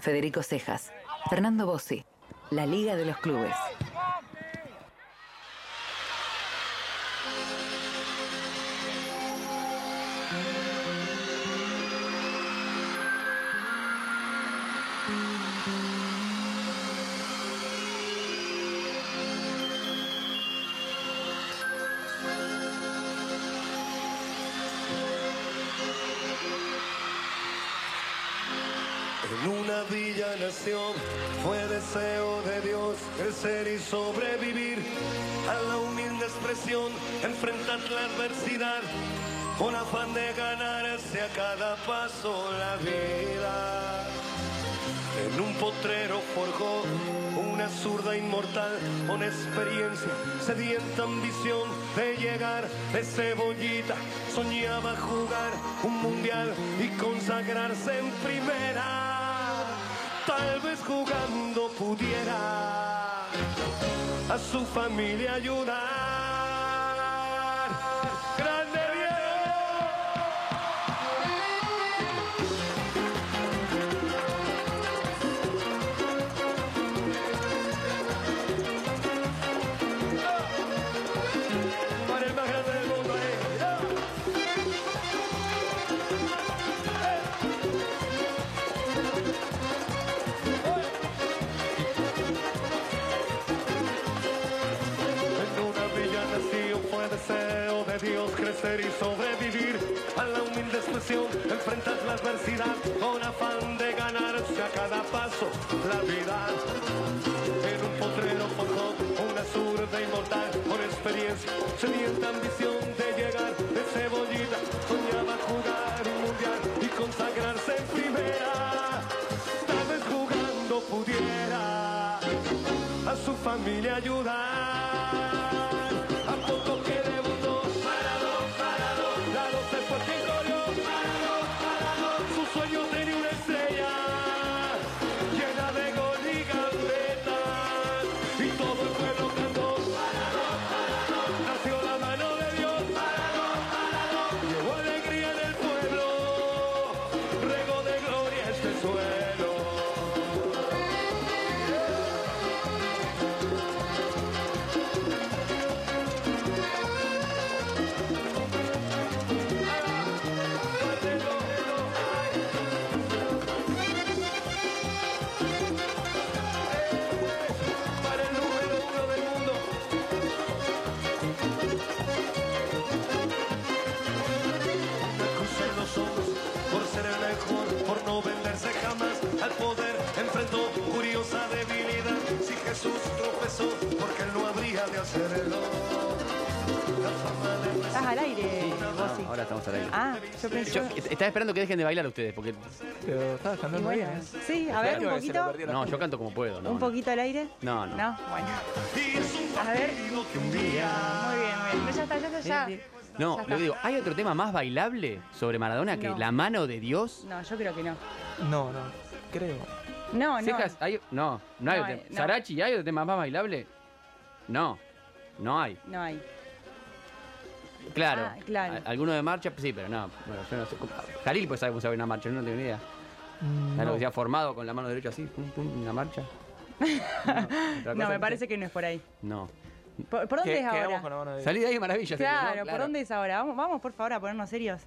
Federico Cejas, Fernando Bossi, La Liga de los Clubes. Sobrevivir a la humilde expresión, enfrentar la adversidad con afán de ganarse a cada paso la vida. En un potrero forjó una zurda inmortal con experiencia, sedienta ambición de llegar de cebollita. Soñaba jugar un mundial y consagrarse en primera. Tal vez jugando pudiera a su familia ayudar. Y sobrevivir a la humilde expresión, enfrentar la adversidad con afán de ganarse a cada paso la vida. En un potrero forjó una zurda inmortal con experiencia, sedienta ambición de llegar de cebollita, soñaba jugar un mundial y consagrarse en primera. Tal vez jugando pudiera a su familia ayudar. Al aire, vos sí. Ahora estamos al aire. Ah, yo pensé. Yo estaba esperando que dejen de bailar ustedes, porque. Pero estabas cantando bueno, bien, ¿eh? sí, a ver, un poquito. No, yo canto como puedo, ¿no? Un poquito al aire. No, no. No, bueno. A ver. Muy bien, muy bien. Pero ya está, ya está, ya. No, lo digo, ¿hay otro tema más bailable sobre Maradona que No. la mano de Dios? No, yo creo que no. No, no, creo. No, no. Cejas, hay- no, no hay No otro hay- tema. no. ¿Sarachi, ¿hay otro tema más bailable? No, no hay. No hay. Claro. Ah, claro. ¿Alguno de marcha? Sí, pero no. Bueno, yo no sé. Jalil pues sabe cómo se una marcha, yo no tengo ni idea. Mm, ¿Sabes lo No. que se ha formado con la mano derecha así? Pum, pum, una marcha. ¿Otra No, me parece que no es por ahí. No. ¿Por, por dónde es ahora? con la mano de- Salí de ahí, maravilla. Claro, ¿no? ¿por dónde es ahora? Vamos, vamos, por favor, a ponernos serios.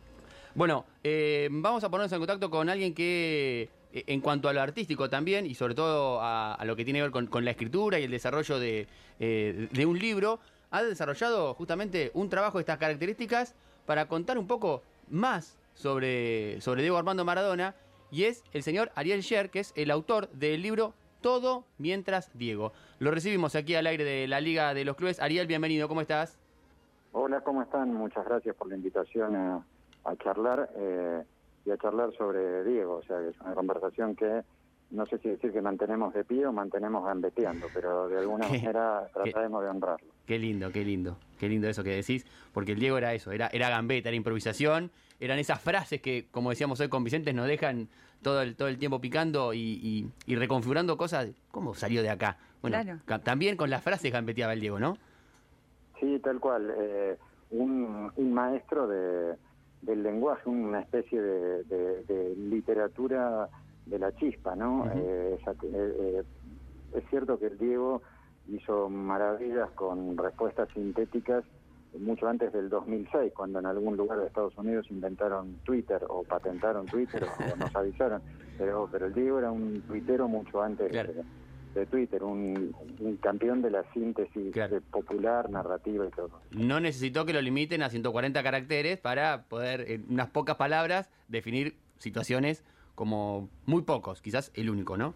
Bueno, eh, vamos a ponernos en contacto con alguien que, eh, en cuanto a lo artístico también, y sobre todo a, a lo que tiene que ver con, con la escritura y el desarrollo de, eh, de un libro, ha desarrollado justamente un trabajo de estas características para contar un poco más sobre, sobre Diego Armando Maradona, y es el señor Ariel Sher, que es el autor del libro Todo mientras Diego. Lo recibimos aquí al aire de la Liga de los Clubes. Ariel, bienvenido, ¿cómo estás? Hola, ¿cómo están? Muchas gracias por la invitación a, charlar eh, y a charlar sobre Diego. O sea, es una conversación que no sé si decir que mantenemos de pie o mantenemos gambeteando, pero de alguna ¿Qué? manera ¿Qué? trataremos de honrarlo. Qué lindo, qué lindo, qué lindo eso que decís, porque el Diego era eso, era, era gambeta, era improvisación, eran esas frases que, como decíamos hoy con Vicente, nos dejan todo el, todo el tiempo picando y, y- y reconfigurando cosas. ¿Cómo salió de acá? Bueno, Claro. también con las frases gambeteaba el Diego, ¿no? Sí, tal cual. eh, un, un maestro de, del lenguaje, una especie de, de- de literatura de la chispa, ¿no? Ujú. Eh, esa- eh, eh, es cierto que el Diego hizo maravillas con respuestas sintéticas mucho antes del 2006, cuando en algún lugar de Estados Unidos inventaron Twitter o patentaron Twitter o nos avisaron. Pero, pero el Diego era un tuitero mucho antes Claro. de, de Twitter, un, un campeón de la síntesis Claro. de popular, narrativa y todo. No necesitó que lo limiten a 140 caracteres para poder, en unas pocas palabras, definir situaciones como muy pocos, quizás el único, ¿no?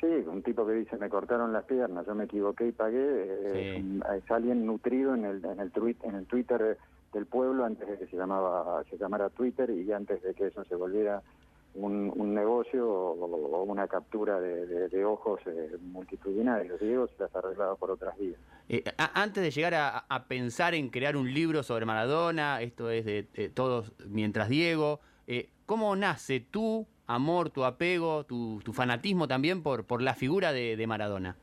Sí, un tipo que dice me cortaron las piernas, yo me equivoqué y pagué, eh, Sí. es, alguien nutrido en el en el en el Twitter del pueblo antes de que se llamaba se llamara Twitter y antes de que eso se volviera un, un negocio o, o una captura de, de- de ojos eh, multitudinarios. Diego se las arreglaba por otras vías. Eh, antes de llegar a, a pensar en crear un libro sobre Maradona, esto es de eh, todos mientras Diego, eh, ¿cómo nace tu amor, tu apego, tu, fanatismo también por, por la figura de, Maradona?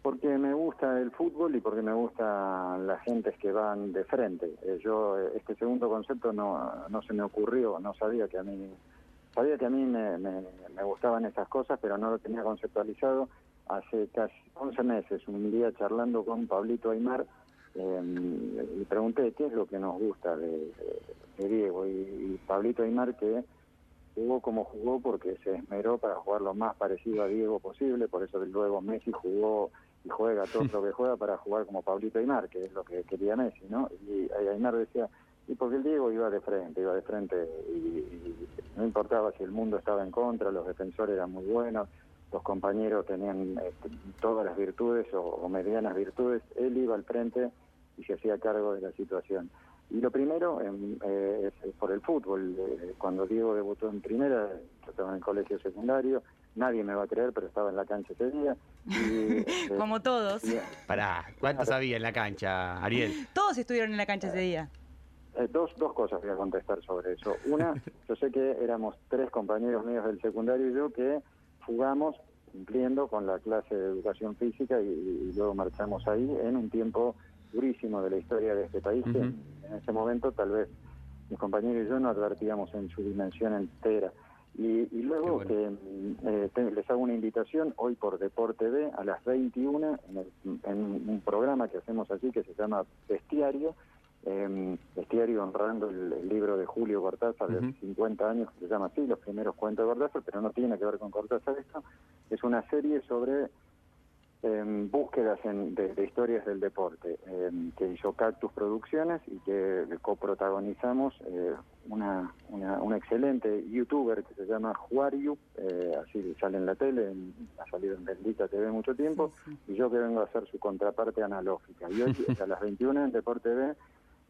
Porque me gusta el fútbol y porque me gustan las gentes que van de frente. Eh, yo, eh, este segundo concepto no, se me ocurrió, no sabía que a mí, sabía que a mí me, me, me gustaban esas cosas, pero no lo tenía conceptualizado. Hace casi 11 meses, un día charlando con Pablito Aymar, le pregunté qué es lo que nos gusta de, de Diego. Y, y Pablito Aymar que jugó como jugó porque se esmeró para jugar lo más parecido a Diego posible, por eso luego Messi jugó y juega todo lo que juega para jugar como Pablito Aymar, que es lo que quería Messi, ¿no? Y Aymar decía, y porque el Diego iba de frente, iba de frente y, y no importaba si el mundo estaba en contra, los defensores eran muy buenos, los compañeros tenían este, todas las virtudes o, o medianas virtudes, él iba al frente y se hacía cargo de la situación. Y lo primero em, eh, es, por el fútbol. Eh, cuando Diego debutó en primera, yo estaba en el colegio secundario, nadie me va a creer, pero estaba en la cancha ese día. Y, este, Como todos. y, Pará, ¿cuánto sabía en la cancha, Ariel? Todos estuvieron en la cancha ese día. Eh, dos, dos cosas voy a contestar sobre eso. Una, yo sé que éramos tres compañeros míos del secundario y yo que jugamos cumpliendo con la clase de educación física y, y luego marchamos ahí en un tiempo durísimo de la historia de este país. que Ujú. En ese momento tal vez mis compañeros y yo no advertíamos en su dimensión entera. Y, y luego que eh, te- les hago una invitación hoy por Deporte B a las 21 en, el- en un programa que hacemos así que se llama Bestiario, eh, Bestiario honrando el, el libro de Julio Cortázar de Ujú. 50 años que se llama así, los primeros cuentos de Cortázar, pero no tiene que ver con Cortázar esto, es una serie sobre em, búsquedas en- de, de historias del deporte em, que hizo Cactus Producciones y que coprotagonizamos eh, una, una, una excelente youtuber que se llama Juariu, eh, así sale en la tele, en- ha salido en Bendita TV mucho tiempo, y yo que vengo a hacer su contraparte analógica. Y hoy a las 21 en Deporte B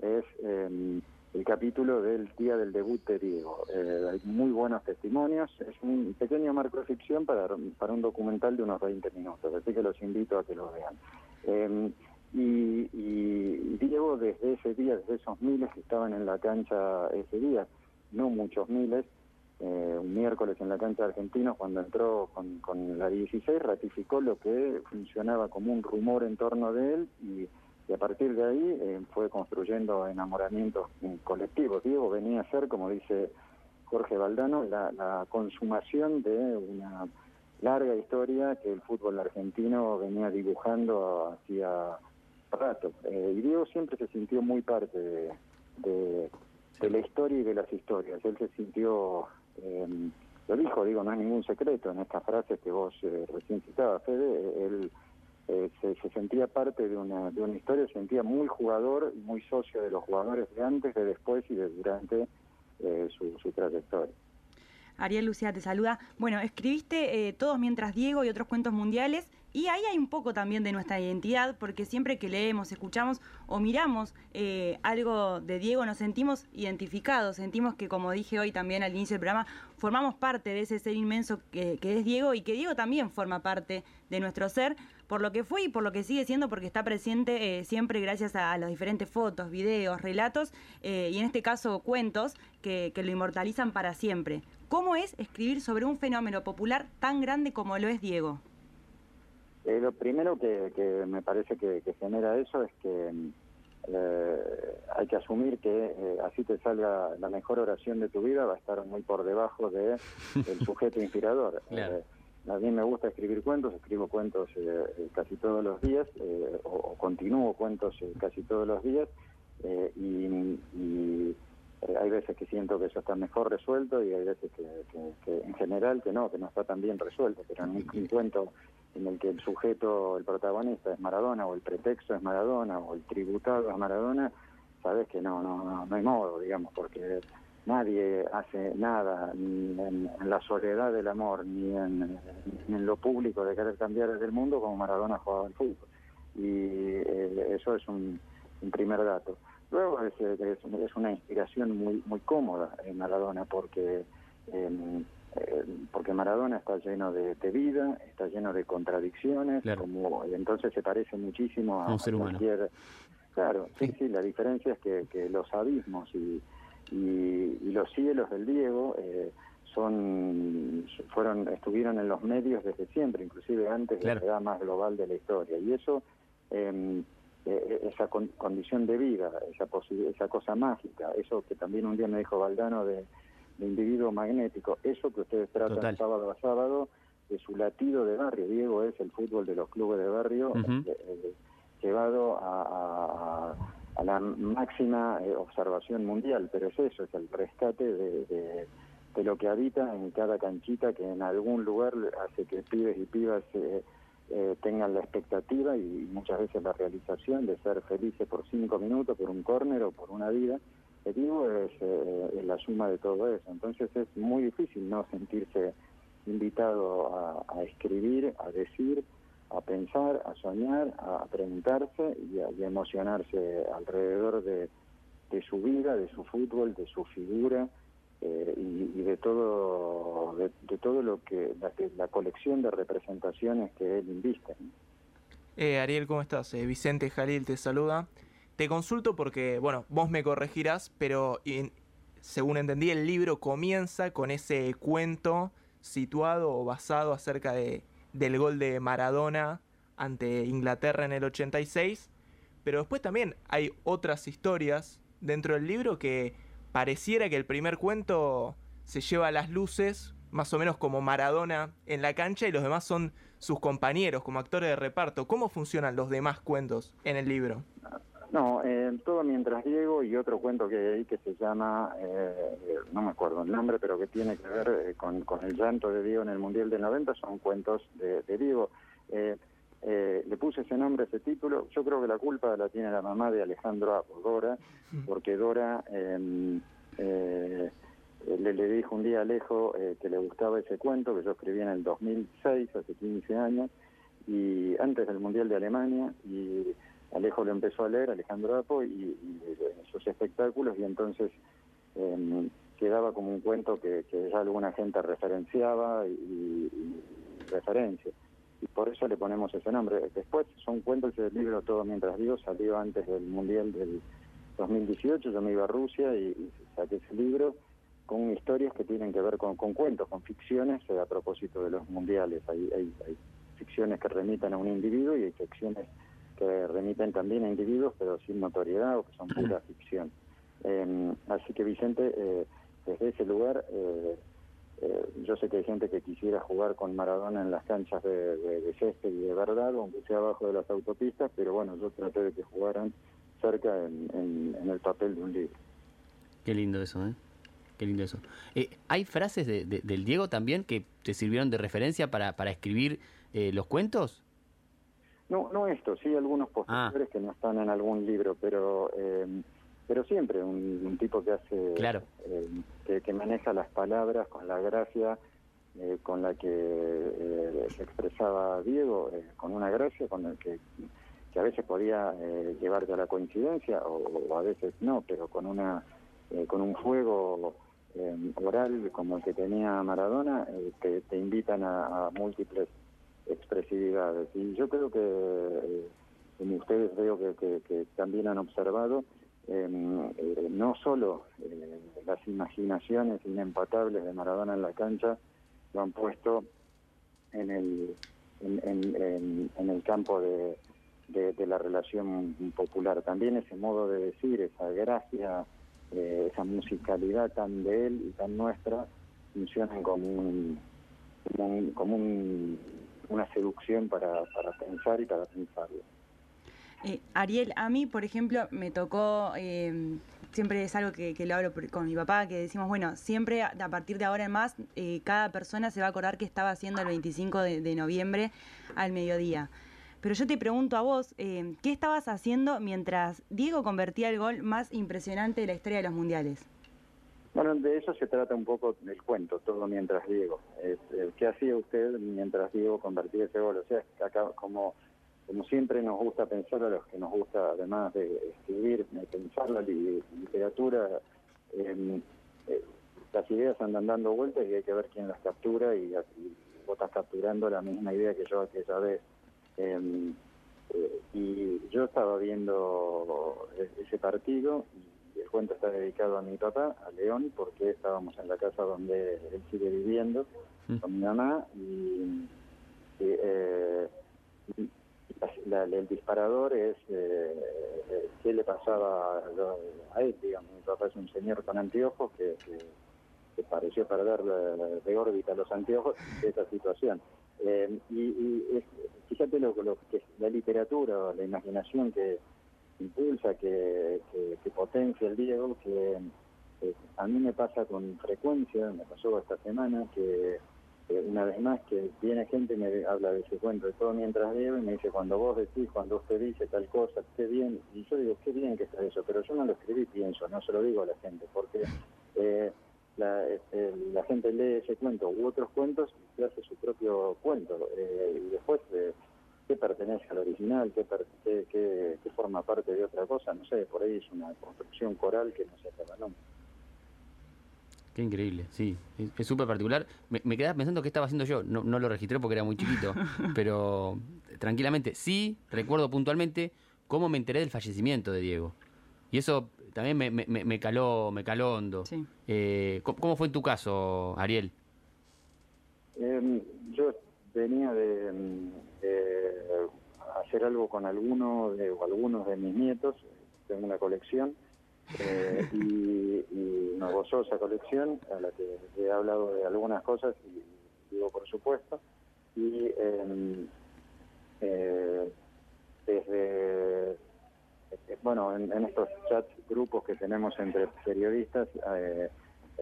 es em, el capítulo del día del debut de Diego. Eh, hay muy buenos testimonios, es un pequeño marco de ficción para, para un documental de unos 20 minutos, así que los invito a que lo vean. Eh, y, y Diego desde ese día, desde esos miles que estaban en la cancha ese día, no muchos miles, eh, un miércoles en la cancha de Argentinos, cuando entró con, con la 16, ratificó lo que funcionaba como un rumor en torno de él y, y a partir de ahí eh, fue construyendo enamoramientos mm, colectivos. Diego venía a ser, como dice Jorge Valdano, la, la consumación de una larga historia que el fútbol argentino venía dibujando hacía rato. Eh, y Diego siempre se sintió muy parte de la historia y de las historias. Él se sintió, eh, lo dijo, digo, no es ningún secreto en estas frases que vos eh, recién citabas, Fede, él eh, se, se sentía parte de una, historia, se sentía muy jugador y muy socio de los jugadores de antes, de después y de durante eh, su, trayectoria. Ariel Lucía te saluda. Bueno, escribiste eh, Todos mientras Diego y otros cuentos mundiales y ahí hay un poco también de nuestra identidad porque siempre que leemos, escuchamos o miramos algo de Diego nos sentimos identificados, sentimos que como dije hoy también al inicio del programa, formamos parte de ese ser inmenso que es Diego y que Diego también forma parte de nuestro ser por lo que fue y por lo que sigue siendo porque está presente eh, siempre gracias a, a las diferentes fotos, videos, relatos eh, y en este caso cuentos que, que lo inmortalizan para siempre. ¿Cómo es escribir sobre un fenómeno popular tan grande como lo es Diego? Eh, lo primero que, que me parece que, que genera eso es que mm, eh, hay que asumir que eh, así te salga la mejor oración de tu vida va a estar muy por debajo de del sujeto inspirador. Claro. A mí me gusta escribir cuentos, escribo cuentos eh, eh, casi todos los días, eh, o, continúo cuentos eh, casi todos los días, eh, y, y, eh, hay veces que siento que eso está mejor resuelto y hay veces que, en general que no, que no está tan bien resuelto, pero en un, un cuento en el que el sujeto, el protagonista es Maradona, o el pretexto es Maradona, o el tributado es Maradona, sabes que no, no, no, no hay modo, digamos, porque nadie hace nada, ni en, en la soledad del amor, ni en, ni en lo público de querer cambiar el mundo como Maradona jugaba al fútbol. Y eh, eso es un, un primer dato. Luego es, es, es una inspiración muy muy cómoda en Maradona porque eh, porque Maradona está lleno de, de vida, está lleno de contradicciones, Claro. como entonces se parece muchísimo a, un ser humano. cualquier Claro, sí, sí, la diferencia es que, que los abismos y, y, y los cielos del Diego eh, son fueron estuvieron en los medios desde siempre, inclusive antes Claro. de la edad más global de la historia. Y eso, eh, eh, esa con- condición de vida, esa, posi- esa cosa mágica, eso que también un día me dijo Valdano de, de individuo magnético, eso que ustedes tratan Total. sábado a sábado, de su latido de barrio. Diego es el fútbol de los clubes de barrio. Eh, eh, llevado a, a- a la máxima eh, observación mundial, pero es eso, es el rescate de, de- lo que habita en cada canchita que en algún lugar hace que pibes y pibas eh, eh, tengan la expectativa y muchas veces la realización de ser felices por cinco minutos, por un córner o por una vida. El digo es, eh, la suma de todo eso, entonces es muy difícil no sentirse invitado a, a escribir, a decir, a pensar, a soñar, a preguntarse y a, emocionarse alrededor de, su vida, de su fútbol, de su figura eh, y, de todo de, todo lo que la, la colección de representaciones que él inviste. Eh, Ariel, ¿cómo estás? Eh, Vicente Jalil te saluda. Te consulto porque, bueno, vos me corregirás, pero según entendí, el libro comienza con ese cuento situado o basado acerca de, del gol de Maradona ante Inglaterra en el 86, pero después también hay otras historias dentro del libro que pareciera que el primer cuento se lleva a las luces, más o menos como Maradona en la cancha, y los demás son sus compañeros como actores de reparto. ¿Cómo funcionan los demás cuentos en el libro? No, eh, todo mientras Diego y otro cuento que hay que se llama, eh, no me acuerdo el nombre, pero que tiene que ver eh, con, con el llanto de Diego en el Mundial del 90, son cuentos de, de Diego. Eh, eh, le puse ese nombre, ese título. Yo creo que la culpa la tiene la mamá de Alejandro Apo, Dora, porque Dora eh, eh, le, le dijo un día a Alejo eh, que le gustaba ese cuento que yo escribí en el 2006, hace 15 años, y antes del Mundial de Alemania, y Alejo lo empezó a leer, Alejandro Apo, y, sus espectáculos, y entonces eh, quedaba como un cuento que, ya alguna gente referenciaba y, referencia. Y por eso le ponemos ese nombre. Después son cuentos del libro Todo Mientras Digo, salió antes del Mundial del 2018, yo me iba a Rusia y, y saqué ese libro con historias que tienen que ver con, con cuentos, con ficciones eh, a propósito de los mundiales. Hay, hay, hay ficciones que remitan a un individuo y hay ficciones que remiten también a individuos, pero sin notoriedad o que son pura ficción. Eh, así que Vicente, eh, desde ese lugar, eh, eh, yo sé que hay gente que quisiera jugar con Maradona en las canchas de, de, de césped y de verdad, aunque sea abajo de las autopistas, pero bueno, yo traté de que jugaran cerca en, en- en el papel de un libro. Qué lindo eso, ¿eh? Qué lindo eso. Eh, ¿Hay frases de- de- del Diego también que te sirvieron de referencia para, para escribir eh, los cuentos? No, no esto, sí algunos posteriores que no están en algún libro, pero eh, pero siempre un, un tipo que hace, Claro. eh, que, que maneja las palabras con la gracia eh, con la que eh, se expresaba Diego, eh, con una gracia con la que, que a veces podía eh, llevarte a la coincidencia o, o a veces no, pero con una eh, con un fuego eh, oral como el que tenía Maradona, eh, te, te invitan a, a múltiples expresividades. Y yo creo que, eh, como ustedes veo que, también han observado, eh, eh, no solo eh, las imaginaciones inempatables de Maradona en la cancha lo han puesto en el, en, en- en- en el campo de, la relación popular. También ese modo de decir, esa gracia, esa musicalidad tan de él y tan nuestra, funcionan como un, como, un- como un- una seducción para, pensar y para pensarlo. Eh, Ariel, a mí, por ejemplo, me tocó, eh, siempre es algo que, que lo hablo con mi papá, que decimos, bueno, siempre a partir de ahora en más, eh, cada persona se va a acordar qué estaba haciendo el 25 de, de noviembre al mediodía. Pero yo te pregunto a vos, eh, ¿qué estabas haciendo mientras Diego convertía el gol más impresionante de la historia de los mundiales? Bueno, de eso se trata un poco el cuento, todo mientras Diego. ¿Qué hacía usted mientras Diego convertía ese gol? O sea, acá, como, siempre nos gusta pensar, a los que nos gusta, además de escribir, de pensar la li- literatura, eh, eh, las ideas andan dando vueltas y hay que ver quién las captura y, y vos estás capturando la misma idea que yo aquella vez. Eh, eh, y yo estaba viendo ese partido y el cuento está dedicado a mi papá, a León, porque estábamos en la casa donde él sigue viviendo Mm. con mi mamá y, y, eh, y la- la- el disparador es eh, eh, qué le pasaba a, él, digamos. Mi papá es un señor con anteojos que, que- que pareció perder de, órbita los anteojos de esa situación. Eh, y y es- fíjate lo, lo que es la literatura, o la imaginación que impulsa, que, que, potencia el Diego, que eh, a mí me pasa con frecuencia, me pasó esta semana, que eh, una vez más que viene gente y me habla de ese cuento de todo mientras Diego y me dice, cuando vos decís, cuando usted dice tal cosa, qué bien, y yo digo, qué bien que está eso, pero yo no lo escribí, pienso, no se lo digo a la gente, porque... eh, la, este, la gente lee ese cuento u otros cuentos y hace su propio cuento. eh, y después, eh, ¿qué pertenece al original? ¿Qué, per- qué, qué- qué forma parte de otra cosa? No sé, por ahí es una construcción coral que no se acaba nunca. Qué increíble, sí. Es súper particular. Me, me quedaba pensando qué estaba haciendo yo. No, no lo registré porque era muy chiquito. pero tranquilamente, sí recuerdo puntualmente cómo me enteré del fallecimiento de Diego. Y eso también me, me- me- me caló, me caló hondo. Sí. Eh, ¿cómo, cómo fue en tu caso, Ariel? Eh, yo venía de, de hacer algo con alguno de, o algunos de mis nietos, tengo una colección, eh, y, y una gozosa colección a la que he hablado de algunas cosas, y digo por supuesto, y em, eh, desde, eh, bueno, en, en estos chats, grupos que tenemos entre periodistas, eh,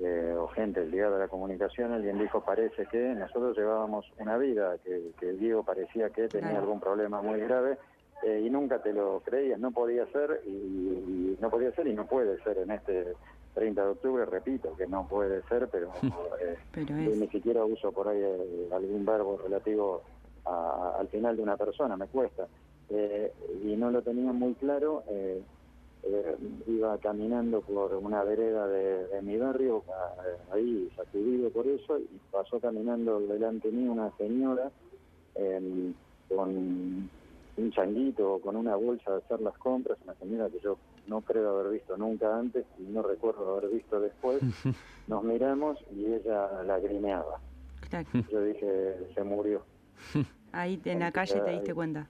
eh, o gente ligada a la comunicación, alguien dijo, parece que nosotros llevábamos una vida, que, que Diego parecía que tenía Claro. algún problema muy grave eh, y nunca te lo creías, no podía ser y, y no podía ser y no puede ser en este 30 de octubre, repito, que no puede ser, pero eh, Pero yo es... ni siquiera uso por ahí eh, algún verbo relativo a- a- al final de una persona, me cuesta. Eh, y no lo tenía muy claro. eh, eh, iba caminando por una vereda de, de mi barrio, a- ahí sacudido por eso, y pasó caminando delante mío una señora em, con un changuito o con una bolsa de hacer las compras, una señora que yo no creo haber visto nunca antes y no recuerdo haber visto después. Nos miramos y ella lagrimeaba. claro, Yo dije, se murió. ahí en la calle te diste cuenta.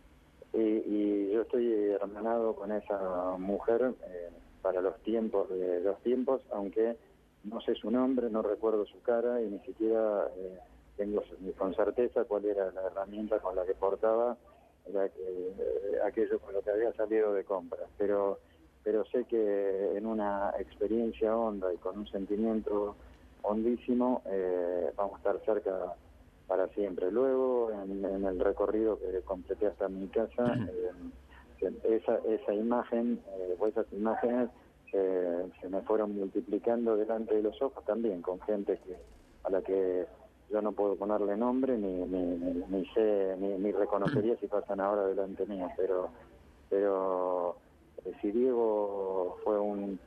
Y, y yo estoy hermanado con esa mujer eh, para los tiempos de los tiempos, aunque no sé su nombre, no recuerdo su cara y ni siquiera eh, tengo con certeza cuál era la herramienta con la que portaba la eh, aquello con lo que había salido de compras. Pero, pero sé que en una experiencia honda y con un sentimiento hondísimo eh, vamos a estar cerca para siempre. Luego, en, en el recorrido que completé hasta mi casa, eh, esa, esa imagen, eh, o esas imágenes eh, se me fueron multiplicando delante de los ojos también, con gente que a la que yo no puedo ponerle nombre ni, ni, ni, ni sé, ni, ni reconocería si pasan ahora delante mío, pero, pero eh, si Diego fue un,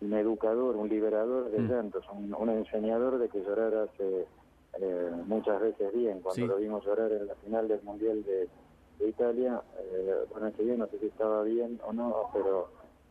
un educador, un liberador de Mm. llantos, un, un enseñador de que llorar hace eh, muchas veces bien. Cuando Sí. lo vimos llorar en la final del Mundial de, de Italia, eh, bueno, ese día no sé si estaba bien o no, pero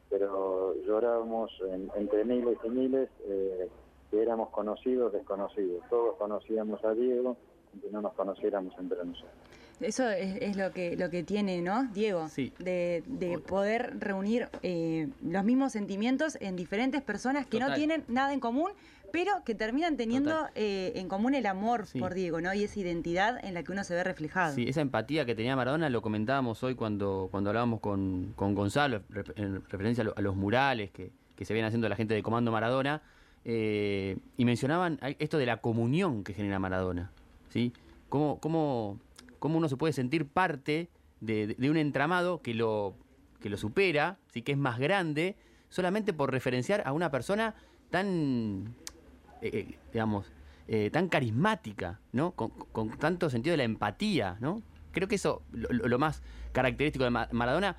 pero llorábamos en- entre miles y miles eh, que éramos conocidos, desconocidos. Todos conocíamos a Diego, aunque no nos conociéramos entre nosotros. Eso es, es lo que lo que tiene, ¿no, Diego? Sí. De, de poder reunir eh, los mismos sentimientos en diferentes personas que no tienen nada en común, pero que terminan teniendo eh, en común el amor Sí. por Diego, ¿no? Y esa identidad en la que uno se ve reflejado. Sí, esa empatía que tenía Maradona lo comentábamos hoy cuando, cuando hablábamos con, con Gonzalo en referencia a, lo- a los murales que, que se vienen haciendo la gente de Comando Maradona eh, y mencionaban esto de la comunión que genera Maradona, ¿sí? Cómo, cómo, cómo uno se puede sentir parte de, de- de un entramado que lo, que lo supera, ¿sí? que es más grande, solamente por referenciar a una persona tan, eh, eh, digamos, eh, tan carismática, ¿no? Con, tanto sentido de la empatía, ¿no? Creo que eso lo, más característico de Ma- Maradona,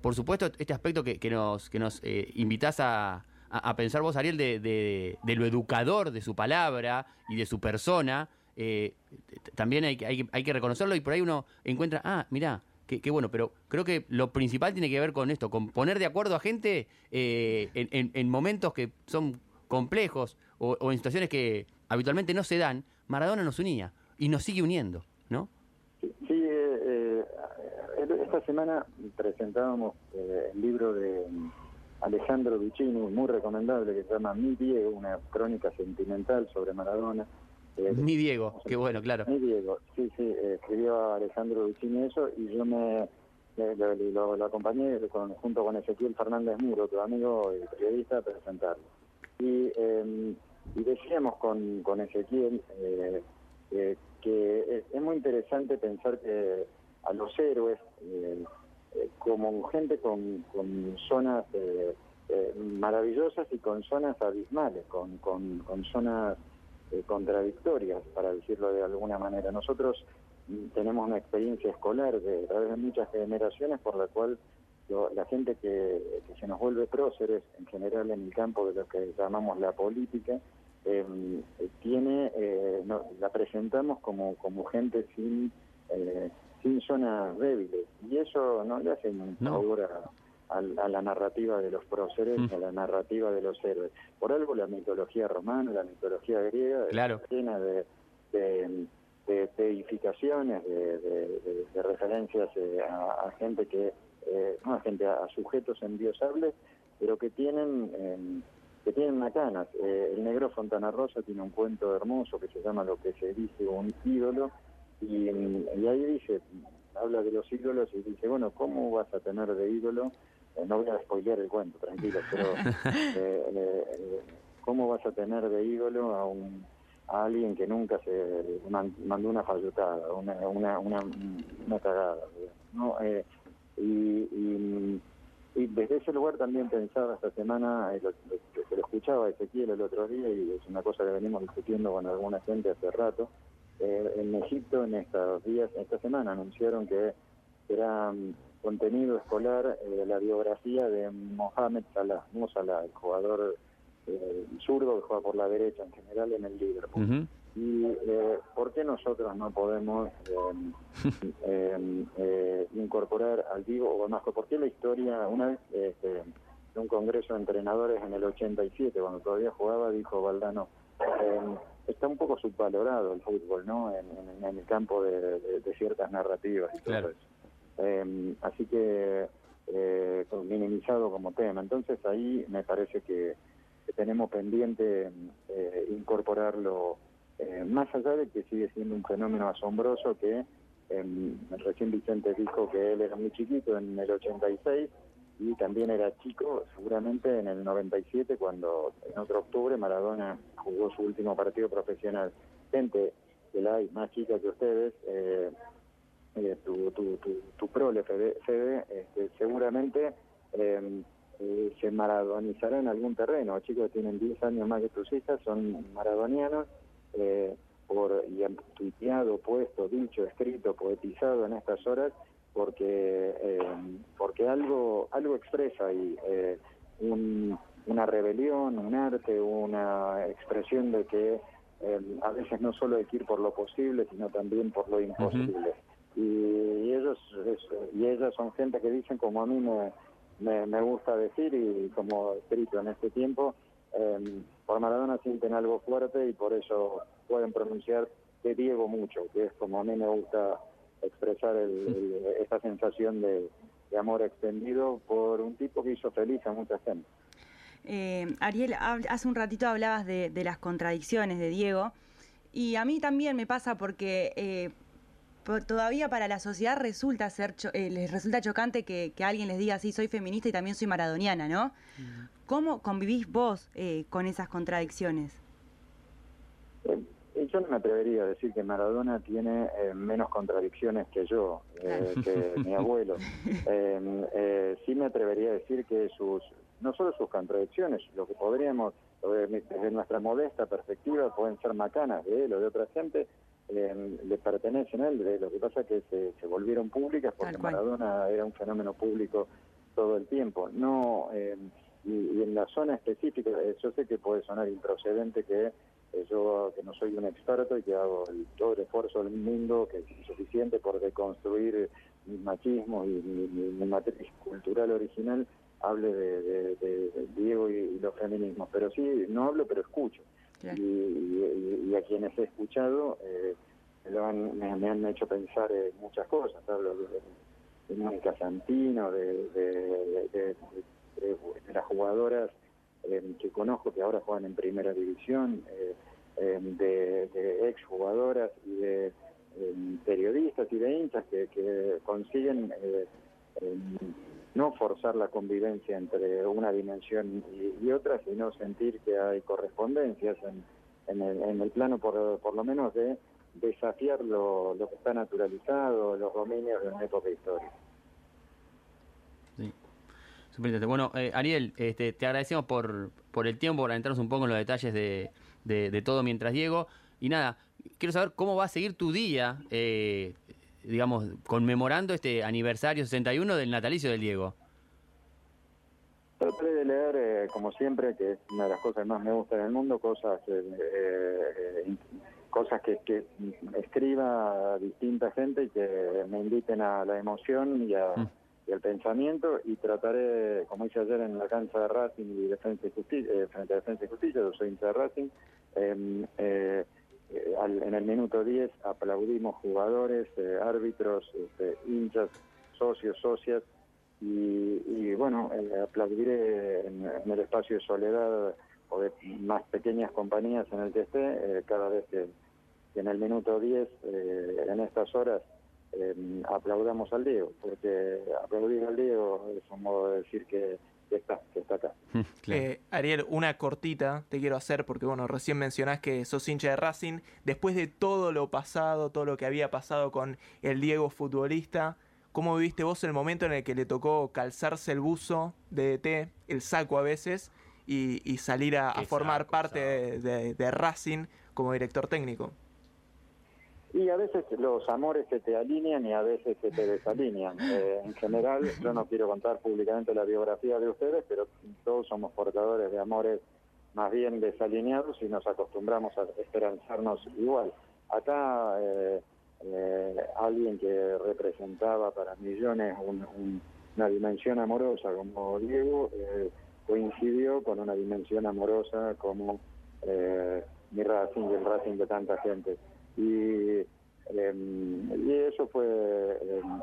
por supuesto, este aspecto que, nos, que nos invitás a, a- pensar vos, Ariel, de, de- de lo educador de su palabra y de su persona, también hay, hay, hay que reconocerlo y por ahí uno encuentra, ah, mirá, qué, qué bueno, pero creo que lo principal tiene que ver con esto, con poner de acuerdo a gente en, en- en momentos que son complejos o, o en situaciones que habitualmente no se dan, Maradona nos unía y nos sigue uniendo, ¿no? Sí, eh, eh, esta semana presentábamos eh, el libro de mm, Alejandro Vicini, muy recomendable, que se llama Mi Diego, una crónica sentimental sobre Maradona. Eh, Mi Diego, qué bueno, claro. Mi Diego, sí, sí, eh, escribió Alejandro Vicini eso y yo me lo, lo- lo acompañé con- junto con Ezequiel Fernández Muro, tu amigo y periodista, a presentarlo. Y, eh, y decíamos con, con Ezequiel eh, eh, que es, muy interesante pensar que a los héroes, eh, eh, como gente con, con zonas maravillosas y con zonas abismales, con, con, con zonas contradictorias, para decirlo de alguna manera. Nosotros mm, tenemos una experiencia escolar de, través de muchas generaciones por la cual la gente que, que se nos vuelve próceres, en general en el campo de lo que llamamos la política, eh, tiene, eh, no- la presentamos como, como gente sin, eh, sin zonas débiles. Y eso no le hace un favor a, a- a la narrativa de los próceres, Mm. a la narrativa de los héroes. Por algo la mitología romana, la mitología griega, Claro. llena de, de, de- de edificaciones, de, de- de- de referencias eh, a, a gente que, eh, no a gente, a, a sujetos endiosables, pero que tienen... que tienen macanas. Eh, el negro Fontana Rosa tiene un cuento hermoso que se llama Lo que se dice un ídolo, y, y ahí dice, habla de los ídolos y dice, bueno, ¿cómo vas a tener de ídolo? Eh, no voy a spoilear el cuento, tranquilo, pero eh, eh, ¿cómo vas a tener de ídolo a un a alguien que nunca se man- mandó una fallotada, una, una, una, una cagada? ¿no? Eh, y, y, y desde ese lugar también pensaba esta semana, eh, lo, lo- lo escuchaba Ezequiel el otro día y es una cosa que venimos discutiendo con alguna gente hace rato. Eh, en Egipto en estos días, esta semana anunciaron que era mm, contenido escolar eh, la biografía de Mohamed Salah, Mo Salah, el jugador eh, zurdo que juega por la derecha en general en el Liverpool. Y eh, ¿por qué nosotros no podemos eh, eh, eh, incorporar al vivo, o más, por qué la historia, una vez este, en un congreso de entrenadores en el 87, cuando todavía jugaba, dijo Valdano, eh, está un poco subvalorado el fútbol, ¿no? En, en- en el campo de, de- de ciertas narrativas y todo eso. Eh, así que eh, minimizado como tema. Entonces ahí me parece que, que tenemos pendiente eh, incorporarlo, eh, más allá de que sigue siendo un fenómeno asombroso que eh, recién Vicente dijo que él era muy chiquito en el 86 y también era chico seguramente en el 97 cuando en otro octubre Maradona jugó su último partido profesional. Gente que la hay más chica que ustedes, eh, eh, tu, tu, tu, tu prole, Fede, este, seguramente eh, eh, se maradonizará en algún terreno. Chicos tienen 10 años más que tus hijas son maradonianos, eh, por, y han tuiteado, puesto, dicho, escrito, poetizado en estas horas, porque eh, porque algo algo expresa ahí, eh, un- una rebelión, un arte, una expresión de que eh, a veces no solo hay que ir por lo posible, sino también por lo imposible. y, y ellos es- y ellas son gente que dicen como a mí me, me, me gusta decir y como he escrito en este tiempo, eh, por Maradona sienten algo fuerte y por eso pueden pronunciar de Diego mucho, que es como a mí me gusta expresar el- el- esa sensación de, amor extendido por un tipo que hizo feliz a mucha gente. Eh, Ariel, hace un ratito hablabas de, las contradicciones de Diego y a mí también me pasa porque eh, todavía para la sociedad resulta ser cho- eh, les resulta chocante que, que alguien les diga sí soy feminista y también soy maradoniana, ¿no? ¿Cómo convivís vos eh, con esas contradicciones? Eh, yo no me atrevería a decir que Maradona tiene eh, menos contradicciones que yo, eh, que mi abuelo. Eh, eh, sí me atrevería a decir que sus, no solo sus contradicciones, lo que podríamos, desde nuestra modesta perspectiva, pueden ser macanas de él o de otra gente, eh, le pertenecen a él. De- Lo que pasa es que se, se volvieron públicas porque. Maradona era un fenómeno público todo el tiempo. No, eh, y, y en la zona específica, eh, yo sé que puede sonar improcedente que eh, yo que no soy un experto y que hago el- todo el esfuerzo del mundo que es insuficiente por deconstruir mi machismo y mi, mi- mi matriz cultural original, hable de, de- de- de Diego y, y los feminismos. Pero sí, no hablo, pero escucho. Y, y- y a quienes he escuchado eh, lo han- me, han hecho pensar en muchas cosas. Hablo de, de Mónica Santino, de, de, las jugadoras eh, que conozco que ahora juegan en primera división, eh, eh, de, exjugadoras y de eh, periodistas y de hinchas que, que consiguen no forzar la convivencia entre una dimensión y, y otra, sino sentir que hay correspondencias en, el, plano, por, lo menos, de desafiar lo, que está naturalizado, los dominios de una época histórica. Sí. Bueno, eh, Ariel, este, te agradecemos por, el tiempo, por adentrarnos un poco en los detalles de, de- de todo mientras Diego. Y nada, quiero saber cómo va a seguir tu día, eh, digamos, conmemorando este aniversario 61 del natalicio del Diego. Trataré de leer, eh, como siempre, que es una de las cosas que más me gustan en el mundo, cosas eh, eh, in- cosas que, que escriba a distinta gente y que me inviten a la emoción y, a- Mm. y al pensamiento y trataré, como hice ayer en la cancha de Racing y Defensa y Justicia, eh, frente a Defensa y Justicia, yo soy hincha de Racing, em, eh, al- en el minuto 10 aplaudimos jugadores, eh, árbitros, este, hinchas, socios, socias, y, y, bueno, eh, aplaudiré en, el espacio de soledad o de más pequeñas compañías en el que esté, eh, cada vez que, que en el minuto 10, eh, en estas horas, aplaudamos al Diego, porque aplaudir al Diego es un modo de decir que, que está, que está acá. Claro. Eh, Ariel, una cortita te quiero hacer porque, bueno, recién mencionás que sos hincha de Racing. Después de todo lo pasado, todo lo que había pasado con el Diego futbolista, ¿cómo viviste vos el momento en el que le tocó calzarse el buzo de DT, el saco a veces, y, y salir a, formar saco, parte de, de- de Racing como director técnico? Y a veces los amores se te alinean y a veces se te desalinean. Eh, en general, yo no quiero contar públicamente la biografía de ustedes, pero todos somos portadores de amores más bien desalineados y nos acostumbramos a esperanzarnos igual. Acá eh, eh, alguien que representaba para millones un- un- una dimensión amorosa como Diego eh, coincidió con una dimensión amorosa como eh, mi Racing y el Racing de tanta gente. Y, em, y eso fue, em,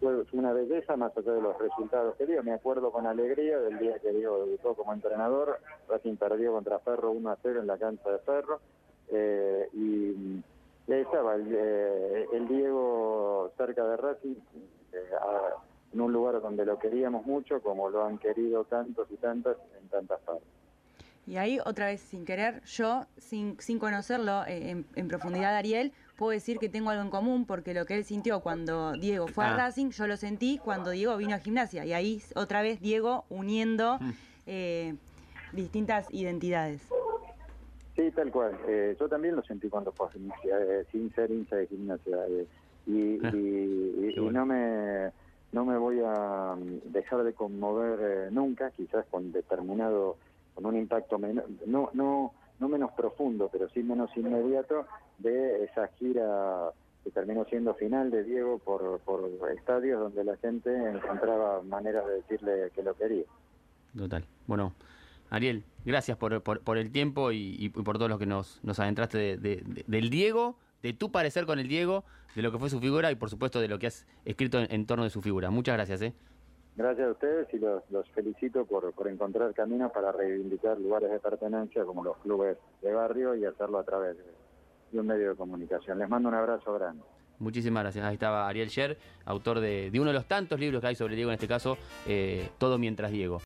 fue una belleza más allá de los resultados que dio. Me acuerdo con alegría del día que Diego debutó como entrenador. Racing perdió contra Ferro 1 a 0 en la cancha de Ferro. eh, y ahí estaba el, eh, el Diego cerca de Racing, eh, en un lugar donde lo queríamos mucho, como lo han querido tantos y tantas en tantas partes. Y ahí, otra vez, sin querer, yo, sin, sin conocerlo eh, en, en profundidad, Ariel, puedo decir que tengo algo en común, porque lo que él sintió cuando Diego fue a Ah. Racing, yo lo sentí cuando Diego vino a gimnasia. Y ahí, otra vez, Diego uniendo Mm. eh, distintas identidades. Sí, tal cual. Eh, yo también lo sentí cuando fue a gimnasia, eh, sin ser hincha de gimnasia. eh, y, Ah, y- y- qué y bueno. no me no me voy a mm, dejar de conmover eh, nunca, quizás con determinado, con un impacto menor, no, no, no menos profundo, pero sí menos inmediato, de esa gira que terminó siendo final de Diego por, por estadios donde la gente encontraba maneras de decirle que lo quería. Total. Bueno, Ariel, gracias por, por, por el tiempo y, y por todo lo que nos, nos adentraste de- de- de- del Diego de tu parecer con el Diego, de lo que fue su figura y por supuesto de lo que has escrito en, en torno de su figura. Muchas gracias. ¿eh? Gracias a ustedes y los, felicito por, por encontrar caminos para reivindicar lugares de pertenencia como los clubes de barrio y hacerlo a través de, de un medio de comunicación. Les mando un abrazo grande. Muchísimas gracias. Ahí estaba Ariel Sher, autor de, de uno de los tantos libros que hay sobre Diego, en este caso, eh, Todo mientras Diego.